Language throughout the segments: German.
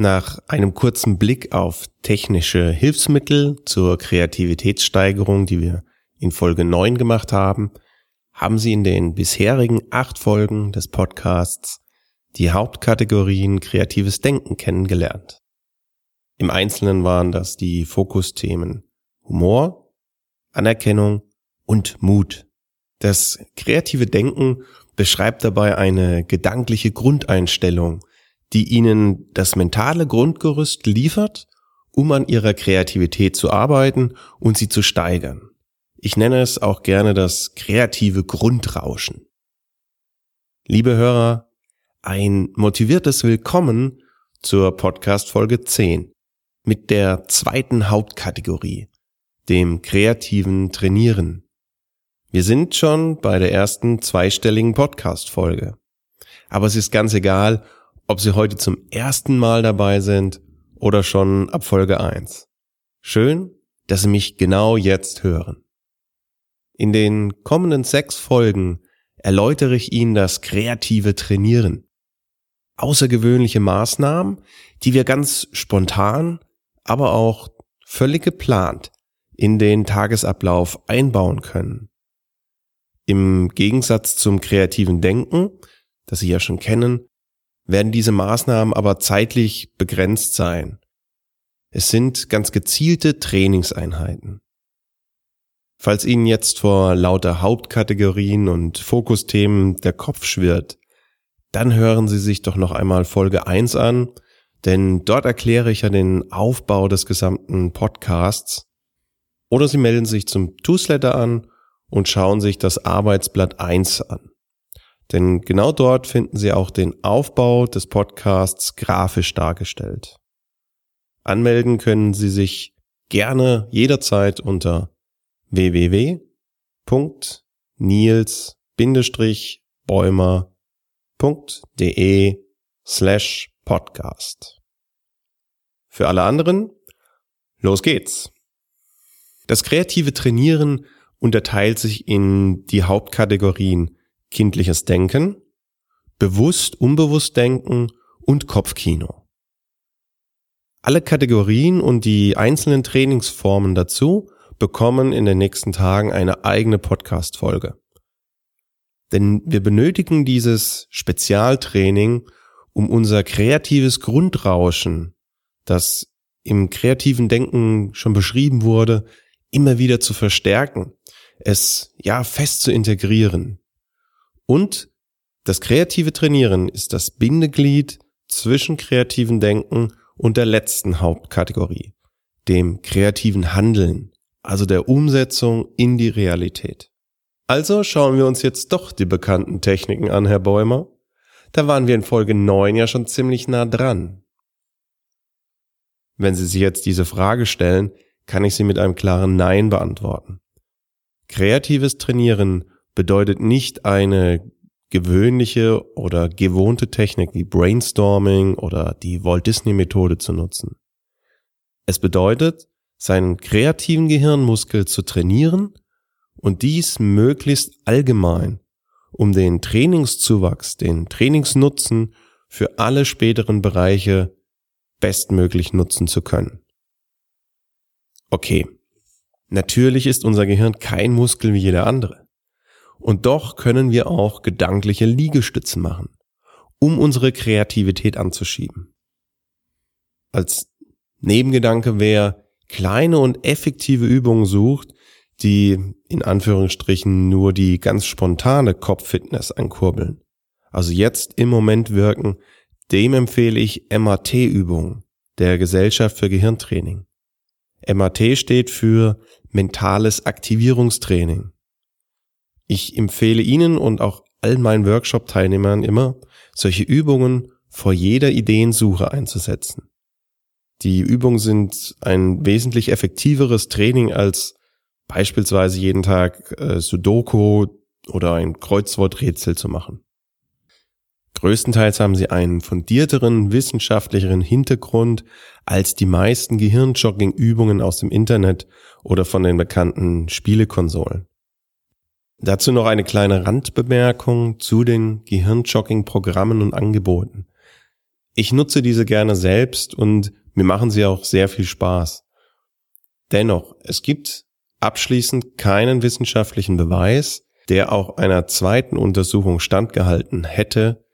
Nach einem kurzen Blick auf technische Hilfsmittel zur Kreativitätssteigerung, die wir in Folge 9 gemacht haben, haben Sie in den bisherigen acht Folgen des Podcasts die Hauptkategorien kreatives Denken kennengelernt. Im Einzelnen waren das die Fokusthemen Humor, Anerkennung und Mut. Das kreative Denken beschreibt dabei eine gedankliche Grundeinstellung, die ihnen das mentale Grundgerüst liefert, um an ihrer Kreativität zu arbeiten und sie zu steigern. Ich nenne es auch gerne das kreative Grundrauschen. Liebe Hörer, ein motiviertes Willkommen zur Podcast Folge 10 mit der zweiten Hauptkategorie, dem kreativen Trainieren. Wir sind schon bei der ersten zweistelligen Podcast Folge. Aber es ist ganz egal, ob Sie heute zum ersten Mal dabei sind oder schon ab Folge 1. Schön, dass Sie mich genau jetzt hören. In den kommenden sechs Folgen erläutere ich Ihnen das kreative Trainieren. Außergewöhnliche Maßnahmen, die wir ganz spontan, aber auch völlig geplant in den Tagesablauf einbauen können. Im Gegensatz zum kreativen Denken, das Sie ja schon kennen, werden diese Maßnahmen aber zeitlich begrenzt sein. Es sind ganz gezielte Trainingseinheiten. Falls Ihnen jetzt vor lauter Hauptkategorien und Fokusthemen der Kopf schwirrt, dann hören Sie sich doch noch einmal Folge 1 an, denn dort erkläre ich ja den Aufbau des gesamten Podcasts. Oder Sie melden sich zum Newsletter an und schauen sich das Arbeitsblatt 1 an. Denn genau dort finden Sie auch den Aufbau des Podcasts grafisch dargestellt. Anmelden können Sie sich gerne jederzeit unter www.nils-bäumer.de slash podcast. Für alle anderen, los geht's. Das kreative Trainieren unterteilt sich in die Hauptkategorien kindliches Denken, bewusst, unbewusst Denken und Kopfkino. Alle Kategorien und die einzelnen Trainingsformen dazu bekommen in den nächsten Tagen eine eigene Podcast-Folge. Denn wir benötigen dieses Spezialtraining, um unser kreatives Grundrauschen, das im kreativen Denken schon beschrieben wurde, immer wieder zu verstärken, es ja fest zu integrieren, und das kreative Trainieren ist das Bindeglied zwischen kreativen Denken und der letzten Hauptkategorie, dem kreativen Handeln, also der Umsetzung in die Realität. Also schauen wir uns jetzt doch die bekannten Techniken an, Herr Bäumer. Da waren wir in Folge 9 ja schon ziemlich nah dran. Wenn Sie sich jetzt diese Frage stellen, kann ich sie mit einem klaren Nein beantworten. Kreatives Trainieren bedeutet nicht eine gewöhnliche oder gewohnte Technik wie Brainstorming oder die Walt Disney Methode zu nutzen. Es bedeutet, seinen kreativen Gehirnmuskel zu trainieren und dies möglichst allgemein, um den Trainingszuwachs, den Trainingsnutzen für alle späteren Bereiche bestmöglich nutzen zu können. Okay, natürlich ist unser Gehirn kein Muskel wie jeder andere. Und doch können wir auch gedankliche Liegestützen machen, um unsere Kreativität anzuschieben. Als Nebengedanke, wer kleine und effektive Übungen sucht, die in Anführungsstrichen nur die ganz spontane Kopffitness ankurbeln, also jetzt im Moment wirken, dem empfehle ich MAT-Übungen der Gesellschaft für Gehirntraining. MAT steht für mentales Aktivierungstraining. Ich empfehle Ihnen und auch all meinen Workshop-Teilnehmern immer, solche Übungen vor jeder Ideensuche einzusetzen. Die Übungen sind ein wesentlich effektiveres Training als beispielsweise jeden Tag äh, Sudoku oder ein Kreuzworträtsel zu machen. Größtenteils haben sie einen fundierteren, wissenschaftlicheren Hintergrund als die meisten Gehirnjogging-Übungen aus dem Internet oder von den bekannten Spielekonsolen. Dazu noch eine kleine Randbemerkung zu den Gehirnjogging-Programmen und Angeboten. Ich nutze diese gerne selbst und mir machen sie auch sehr viel Spaß. Dennoch, es gibt abschließend keinen wissenschaftlichen Beweis, der auch einer zweiten Untersuchung standgehalten hätte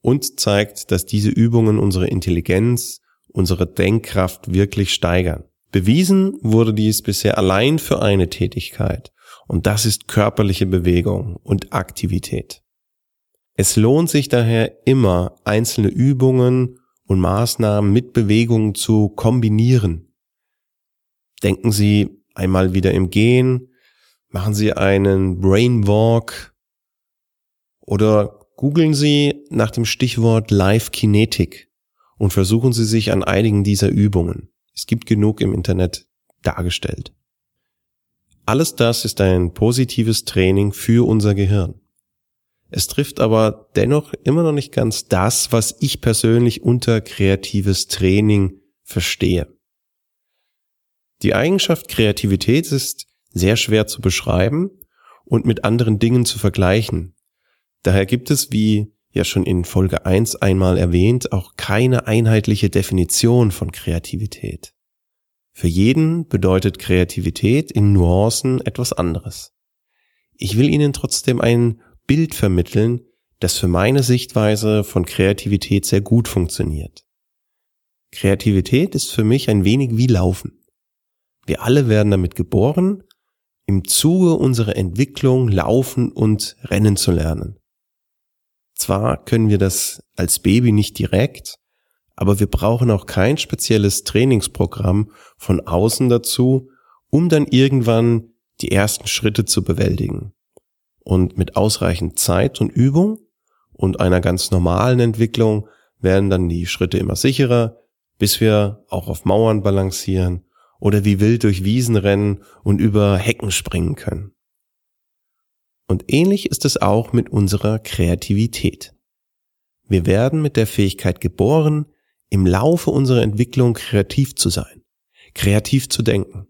und zeigt, dass diese Übungen unsere Intelligenz, unsere Denkkraft wirklich steigern. Bewiesen wurde dies bisher allein für eine Tätigkeit, und das ist körperliche Bewegung und Aktivität. Es lohnt sich daher immer, einzelne Übungen und Maßnahmen mit Bewegungen zu kombinieren. Denken Sie einmal wieder im Gehen, machen Sie einen Brainwalk oder googeln Sie nach dem Stichwort Live Kinetik und versuchen Sie sich an einigen dieser Übungen. Es gibt genug im Internet dargestellt. Alles das ist ein positives Training für unser Gehirn. Es trifft aber dennoch immer noch nicht ganz das, was ich persönlich unter kreatives Training verstehe. Die Eigenschaft Kreativität ist sehr schwer zu beschreiben und mit anderen Dingen zu vergleichen. Daher gibt es, wie ja schon in Folge 1 einmal erwähnt, auch keine einheitliche Definition von Kreativität. Für jeden bedeutet Kreativität in Nuancen etwas anderes. Ich will Ihnen trotzdem ein Bild vermitteln, das für meine Sichtweise von Kreativität sehr gut funktioniert. Kreativität ist für mich ein wenig wie Laufen. Wir alle werden damit geboren, im Zuge unserer Entwicklung laufen und rennen zu lernen. Zwar können wir das als Baby nicht direkt, aber wir brauchen auch kein spezielles Trainingsprogramm von außen dazu, um dann irgendwann die ersten Schritte zu bewältigen. Und mit ausreichend Zeit und Übung und einer ganz normalen Entwicklung werden dann die Schritte immer sicherer, bis wir auch auf Mauern balancieren oder wie wild durch Wiesen rennen und über Hecken springen können. Und ähnlich ist es auch mit unserer Kreativität. Wir werden mit der Fähigkeit geboren, im Laufe unserer Entwicklung kreativ zu sein, kreativ zu denken.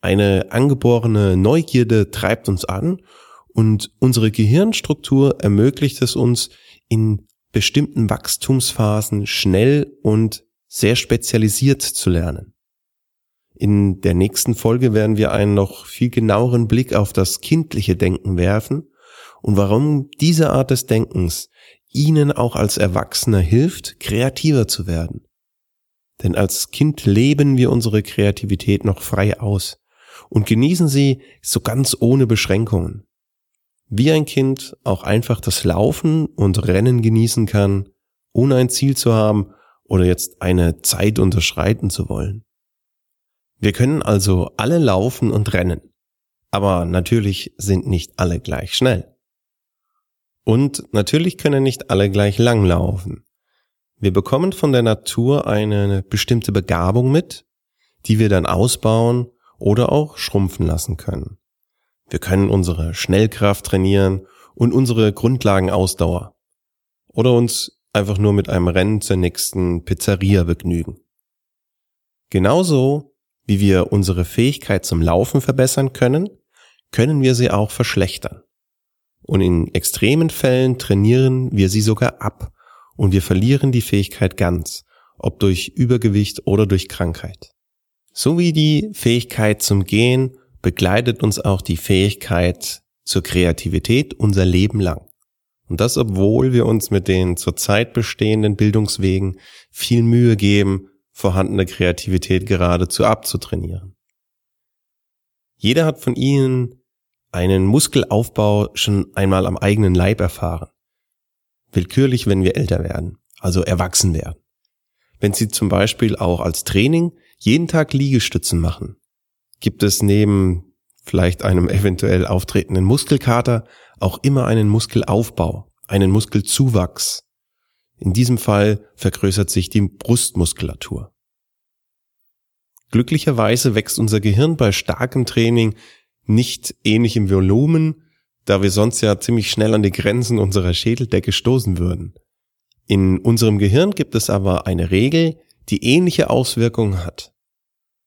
Eine angeborene Neugierde treibt uns an und unsere Gehirnstruktur ermöglicht es uns, in bestimmten Wachstumsphasen schnell und sehr spezialisiert zu lernen. In der nächsten Folge werden wir einen noch viel genaueren Blick auf das kindliche Denken werfen und warum diese Art des Denkens ihnen auch als Erwachsener hilft, kreativer zu werden. Denn als Kind leben wir unsere Kreativität noch frei aus und genießen sie so ganz ohne Beschränkungen. Wie ein Kind auch einfach das Laufen und Rennen genießen kann, ohne ein Ziel zu haben oder jetzt eine Zeit unterschreiten zu wollen. Wir können also alle laufen und rennen. Aber natürlich sind nicht alle gleich schnell. Und natürlich können nicht alle gleich lang laufen. Wir bekommen von der Natur eine bestimmte Begabung mit, die wir dann ausbauen oder auch schrumpfen lassen können. Wir können unsere Schnellkraft trainieren und unsere Grundlagenausdauer. Oder uns einfach nur mit einem Rennen zur nächsten Pizzeria begnügen. Genauso wie wir unsere Fähigkeit zum Laufen verbessern können, können wir sie auch verschlechtern. Und in extremen Fällen trainieren wir sie sogar ab und wir verlieren die Fähigkeit ganz, ob durch Übergewicht oder durch Krankheit. So wie die Fähigkeit zum Gehen begleitet uns auch die Fähigkeit zur Kreativität unser Leben lang. Und das, obwohl wir uns mit den zurzeit bestehenden Bildungswegen viel Mühe geben, vorhandene Kreativität geradezu abzutrainieren. Jeder hat von Ihnen einen Muskelaufbau schon einmal am eigenen Leib erfahren. Willkürlich, wenn wir älter werden, also erwachsen werden. Wenn Sie zum Beispiel auch als Training jeden Tag Liegestützen machen, gibt es neben vielleicht einem eventuell auftretenden Muskelkater auch immer einen Muskelaufbau, einen Muskelzuwachs. In diesem Fall vergrößert sich die Brustmuskulatur. Glücklicherweise wächst unser Gehirn bei starkem Training nicht ähnlich im Volumen, da wir sonst ja ziemlich schnell an die Grenzen unserer Schädeldecke stoßen würden. In unserem Gehirn gibt es aber eine Regel, die ähnliche Auswirkungen hat.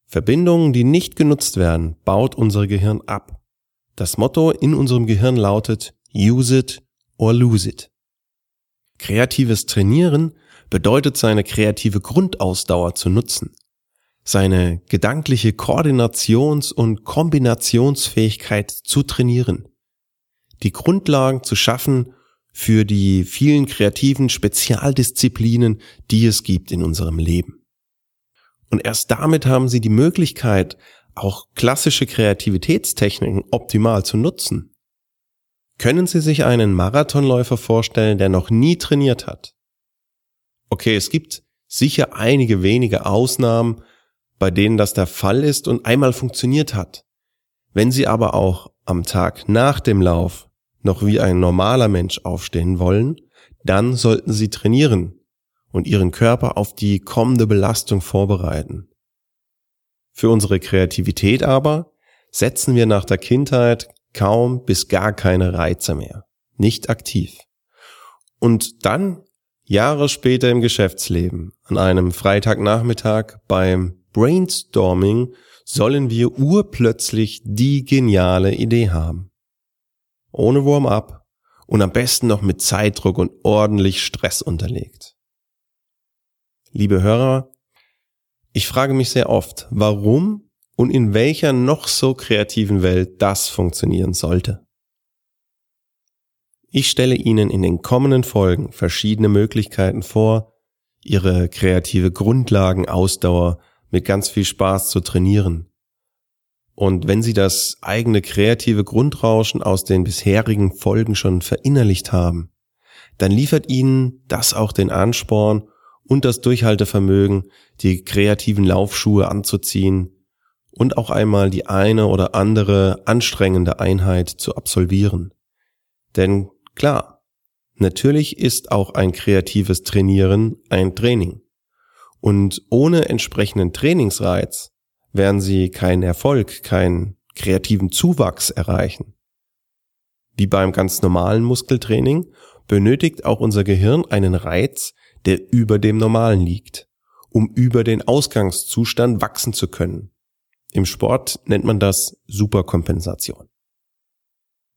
Verbindungen, die nicht genutzt werden, baut unser Gehirn ab. Das Motto in unserem Gehirn lautet Use it or lose it. Kreatives Trainieren bedeutet seine kreative Grundausdauer zu nutzen, seine gedankliche Koordinations- und Kombinationsfähigkeit zu trainieren, die Grundlagen zu schaffen für die vielen kreativen Spezialdisziplinen, die es gibt in unserem Leben. Und erst damit haben Sie die Möglichkeit, auch klassische Kreativitätstechniken optimal zu nutzen. Können Sie sich einen Marathonläufer vorstellen, der noch nie trainiert hat? Okay, es gibt sicher einige wenige Ausnahmen, bei denen das der Fall ist und einmal funktioniert hat. Wenn Sie aber auch am Tag nach dem Lauf noch wie ein normaler Mensch aufstehen wollen, dann sollten sie trainieren und ihren Körper auf die kommende Belastung vorbereiten. Für unsere Kreativität aber setzen wir nach der Kindheit kaum bis gar keine Reize mehr, nicht aktiv. Und dann, Jahre später im Geschäftsleben, an einem Freitagnachmittag beim Brainstorming, sollen wir urplötzlich die geniale Idee haben ohne Warm-up und am besten noch mit Zeitdruck und ordentlich Stress unterlegt. Liebe Hörer, ich frage mich sehr oft, warum und in welcher noch so kreativen Welt das funktionieren sollte. Ich stelle Ihnen in den kommenden Folgen verschiedene Möglichkeiten vor, Ihre kreative Grundlagenausdauer mit ganz viel Spaß zu trainieren und wenn Sie das eigene kreative Grundrauschen aus den bisherigen Folgen schon verinnerlicht haben, dann liefert Ihnen das auch den Ansporn und das Durchhaltevermögen, die kreativen Laufschuhe anzuziehen und auch einmal die eine oder andere anstrengende Einheit zu absolvieren. Denn klar, natürlich ist auch ein kreatives Trainieren ein Training. Und ohne entsprechenden Trainingsreiz werden sie keinen Erfolg, keinen kreativen Zuwachs erreichen. Wie beim ganz normalen Muskeltraining benötigt auch unser Gehirn einen Reiz, der über dem Normalen liegt, um über den Ausgangszustand wachsen zu können. Im Sport nennt man das Superkompensation.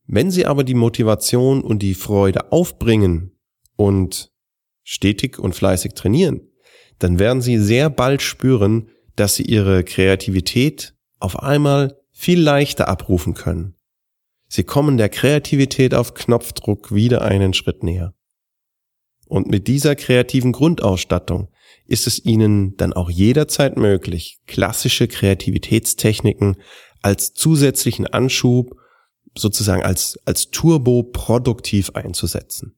Wenn Sie aber die Motivation und die Freude aufbringen und stetig und fleißig trainieren, dann werden Sie sehr bald spüren, dass sie ihre Kreativität auf einmal viel leichter abrufen können. Sie kommen der Kreativität auf Knopfdruck wieder einen Schritt näher. Und mit dieser kreativen Grundausstattung ist es Ihnen dann auch jederzeit möglich, klassische Kreativitätstechniken als zusätzlichen Anschub, sozusagen als, als Turbo produktiv einzusetzen.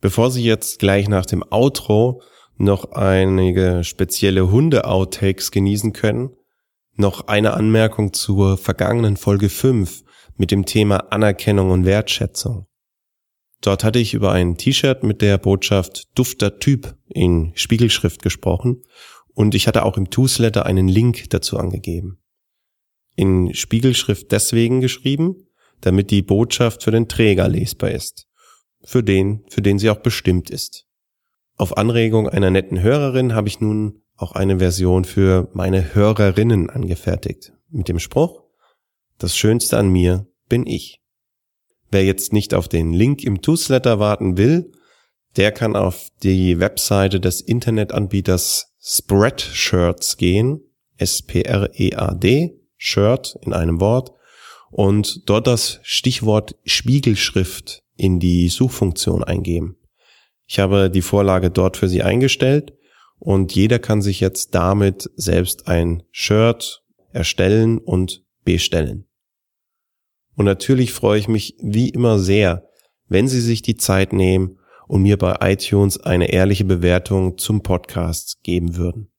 Bevor Sie jetzt gleich nach dem Outro noch einige spezielle Hunde-Outtakes genießen können, noch eine Anmerkung zur vergangenen Folge 5 mit dem Thema Anerkennung und Wertschätzung. Dort hatte ich über ein T-Shirt mit der Botschaft Dufter Typ in Spiegelschrift gesprochen und ich hatte auch im Newsletter einen Link dazu angegeben. In Spiegelschrift deswegen geschrieben, damit die Botschaft für den Träger lesbar ist, für den, für den sie auch bestimmt ist. Auf Anregung einer netten Hörerin habe ich nun auch eine Version für meine Hörerinnen angefertigt. Mit dem Spruch, das Schönste an mir bin ich. Wer jetzt nicht auf den Link im Newsletter warten will, der kann auf die Webseite des Internetanbieters Spreadshirts gehen, S-P-R-E-A-D, Shirt in einem Wort, und dort das Stichwort Spiegelschrift in die Suchfunktion eingeben. Ich habe die Vorlage dort für Sie eingestellt und jeder kann sich jetzt damit selbst ein Shirt erstellen und bestellen. Und natürlich freue ich mich wie immer sehr, wenn Sie sich die Zeit nehmen und mir bei iTunes eine ehrliche Bewertung zum Podcast geben würden.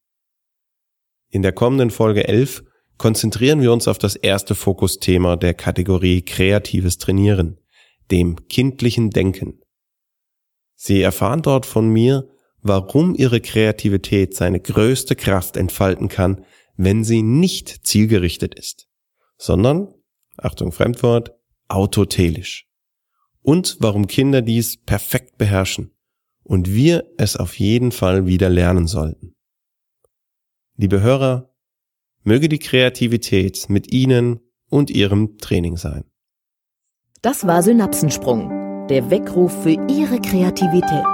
In der kommenden Folge 11 konzentrieren wir uns auf das erste Fokusthema der Kategorie kreatives Trainieren, dem kindlichen Denken. Sie erfahren dort von mir, warum Ihre Kreativität seine größte Kraft entfalten kann, wenn sie nicht zielgerichtet ist, sondern, Achtung Fremdwort, autotelisch. Und warum Kinder dies perfekt beherrschen und wir es auf jeden Fall wieder lernen sollten. Liebe Hörer, möge die Kreativität mit Ihnen und Ihrem Training sein. Das war Synapsensprung, der Weckruf für Ihre Kreativität.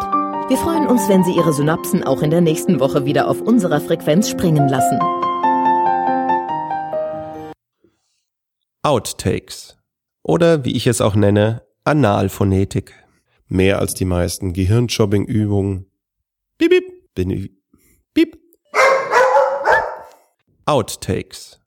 Wir freuen uns, wenn Sie Ihre Synapsen auch in der nächsten Woche wieder auf unserer Frequenz springen lassen. Outtakes oder wie ich es auch nenne, Analphonetik. Mehr als die meisten Gehirnjobbing-Übungen. Bip, bip, bin, bip. Outtakes